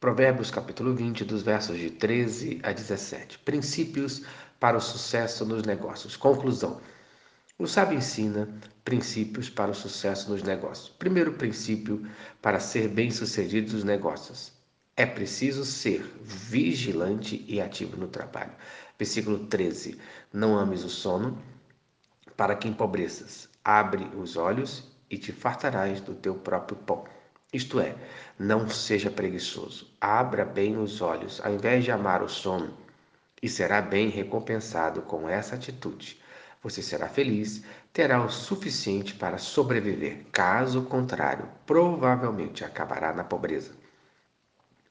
Provérbios capítulo 20, dos versos de 13 a 17. Princípios para o sucesso nos negócios. Conclusão. O sábio ensina princípios para o sucesso nos negócios. Primeiro princípio para ser bem-sucedido nos negócios. É preciso ser vigilante e ativo no trabalho. Versículo 13. Não ames o sono, para que empobreças. Abre os olhos e te fartarás do teu próprio pão. Isto é, não seja preguiçoso. Abra bem os olhos, ao invés de amar o sono, e será bem recompensado com essa atitude. Você será feliz, terá o suficiente para sobreviver. Caso contrário, provavelmente acabará na pobreza.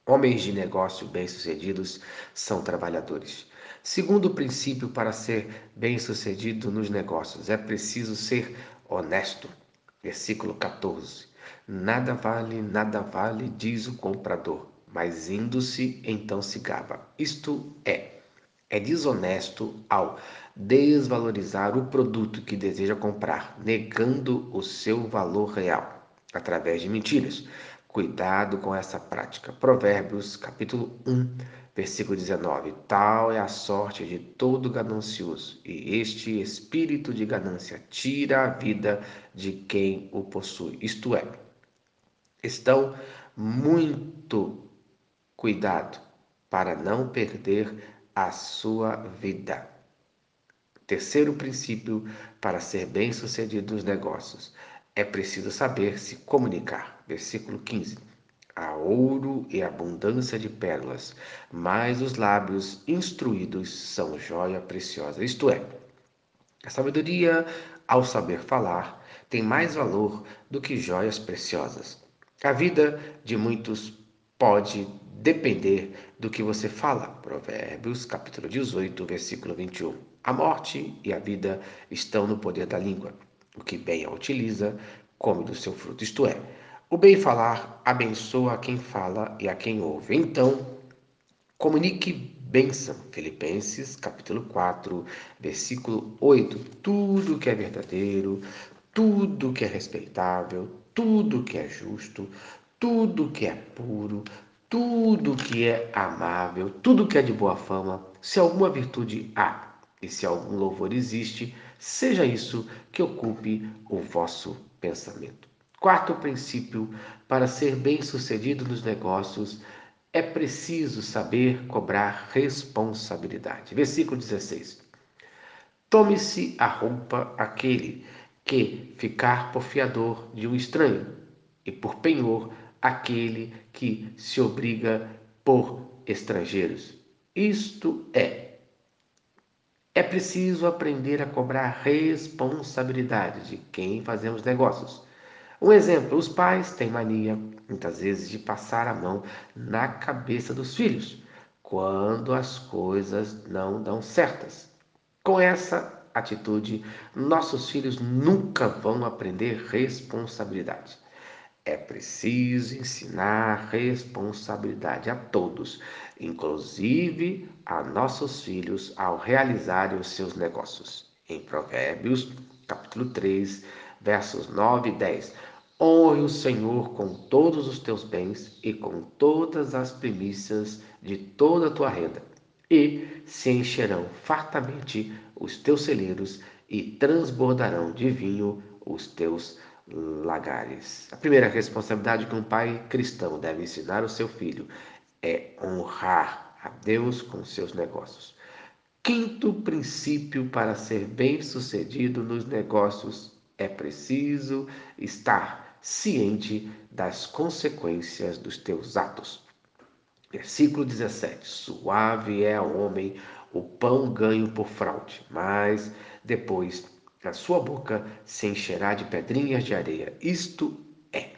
Homens de negócio bem-sucedidos são trabalhadores. Segundo princípio para ser bem-sucedido nos negócios, é preciso ser honesto. Versículo 14. Nada vale, nada vale, diz o comprador, mas indo-se, então se gaba. Isto é, é desonesto ao desvalorizar o produto que deseja comprar, negando o seu valor real através de mentiras. Cuidado com essa prática. Provérbios, capítulo 1, versículo 19. Tal é a sorte de todo ganancioso, e este espírito de ganância tira a vida de quem o possui. Isto é, estão muito cuidado para não perder a sua vida. Terceiro princípio para ser bem-sucedido nos negócios é preciso saber se comunicar. Versículo 15. Há ouro e abundância de pérolas, mas os lábios instruídos são joia preciosa. Isto é, a sabedoria, ao saber falar, tem mais valor do que joias preciosas. A vida de muitos pode depender do que você fala. Provérbios, capítulo 18, versículo 21. A morte e a vida estão no poder da língua. O que bem a utiliza, come do seu fruto. Isto é, o bem falar abençoa a quem fala e a quem ouve. Então, comunique bênção. Filipenses, capítulo 4, versículo 8. Tudo que é verdadeiro, tudo que é respeitável, tudo que é justo, tudo que é puro, tudo que é amável, tudo que é de boa fama, se alguma virtude há e se algum louvor existe, seja isso que ocupe o vosso pensamento. Quarto princípio: para ser bem-sucedido nos negócios, é preciso saber cobrar responsabilidade. Versículo 16. Tome-se a roupa aquele que ficar por fiador de um estranho, e por penhor aquele que se obriga por estrangeiros. Isto é, é preciso aprender a cobrar responsabilidade de quem fazemos negócios. Um exemplo: os pais têm mania, muitas vezes, de passar a mão na cabeça dos filhos quando as coisas não dão certas. Com essa atitude, nossos filhos nunca vão aprender responsabilidade. É preciso ensinar responsabilidade a todos, inclusive a nossos filhos, ao realizarem os seus negócios. Em Provérbios, capítulo 3, versos 9 e 10. Honre o Senhor com todos os teus bens e com todas as primícias de toda a tua renda, e se encherão fartamente os teus celeiros e transbordarão de vinho os teus lagares. A primeira responsabilidade que um pai cristão deve ensinar ao seu filho é honrar a Deus com seus negócios. Quinto princípio para ser bem-sucedido nos negócios é preciso estar ciente das consequências dos teus atos. Versículo 17: Suave é ao homem o pão ganho por fraude, mas depois a sua boca se encherá de pedrinhas de areia. Isto é,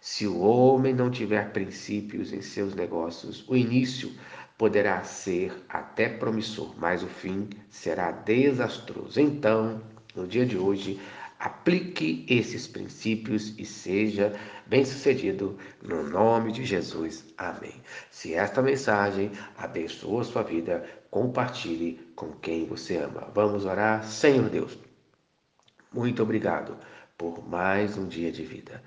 se o homem não tiver princípios em seus negócios, o início poderá ser até promissor, mas o fim será desastroso. Então, no dia de hoje, aplique esses princípios e seja bem-sucedido no nome de Jesus. Amém. Se esta mensagem abençoou sua vida, compartilhe com quem você ama. Vamos orar, Senhor Deus. Muito obrigado por mais um dia de vida.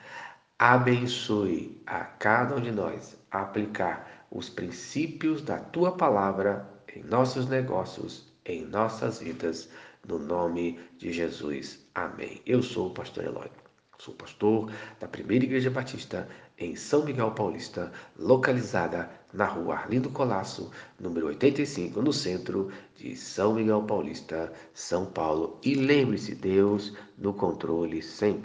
abençoe a cada um de nós a aplicar os princípios da tua palavra em nossos negócios, em nossas vidas, no nome de Jesus. Amém. Eu sou o pastor Eloy. Sou pastor da Primeira Igreja Batista em São Miguel Paulista, localizada na rua Arlindo Colasso, número 85, no centro de São Miguel Paulista, São Paulo. E lembre-se, Deus no controle sempre.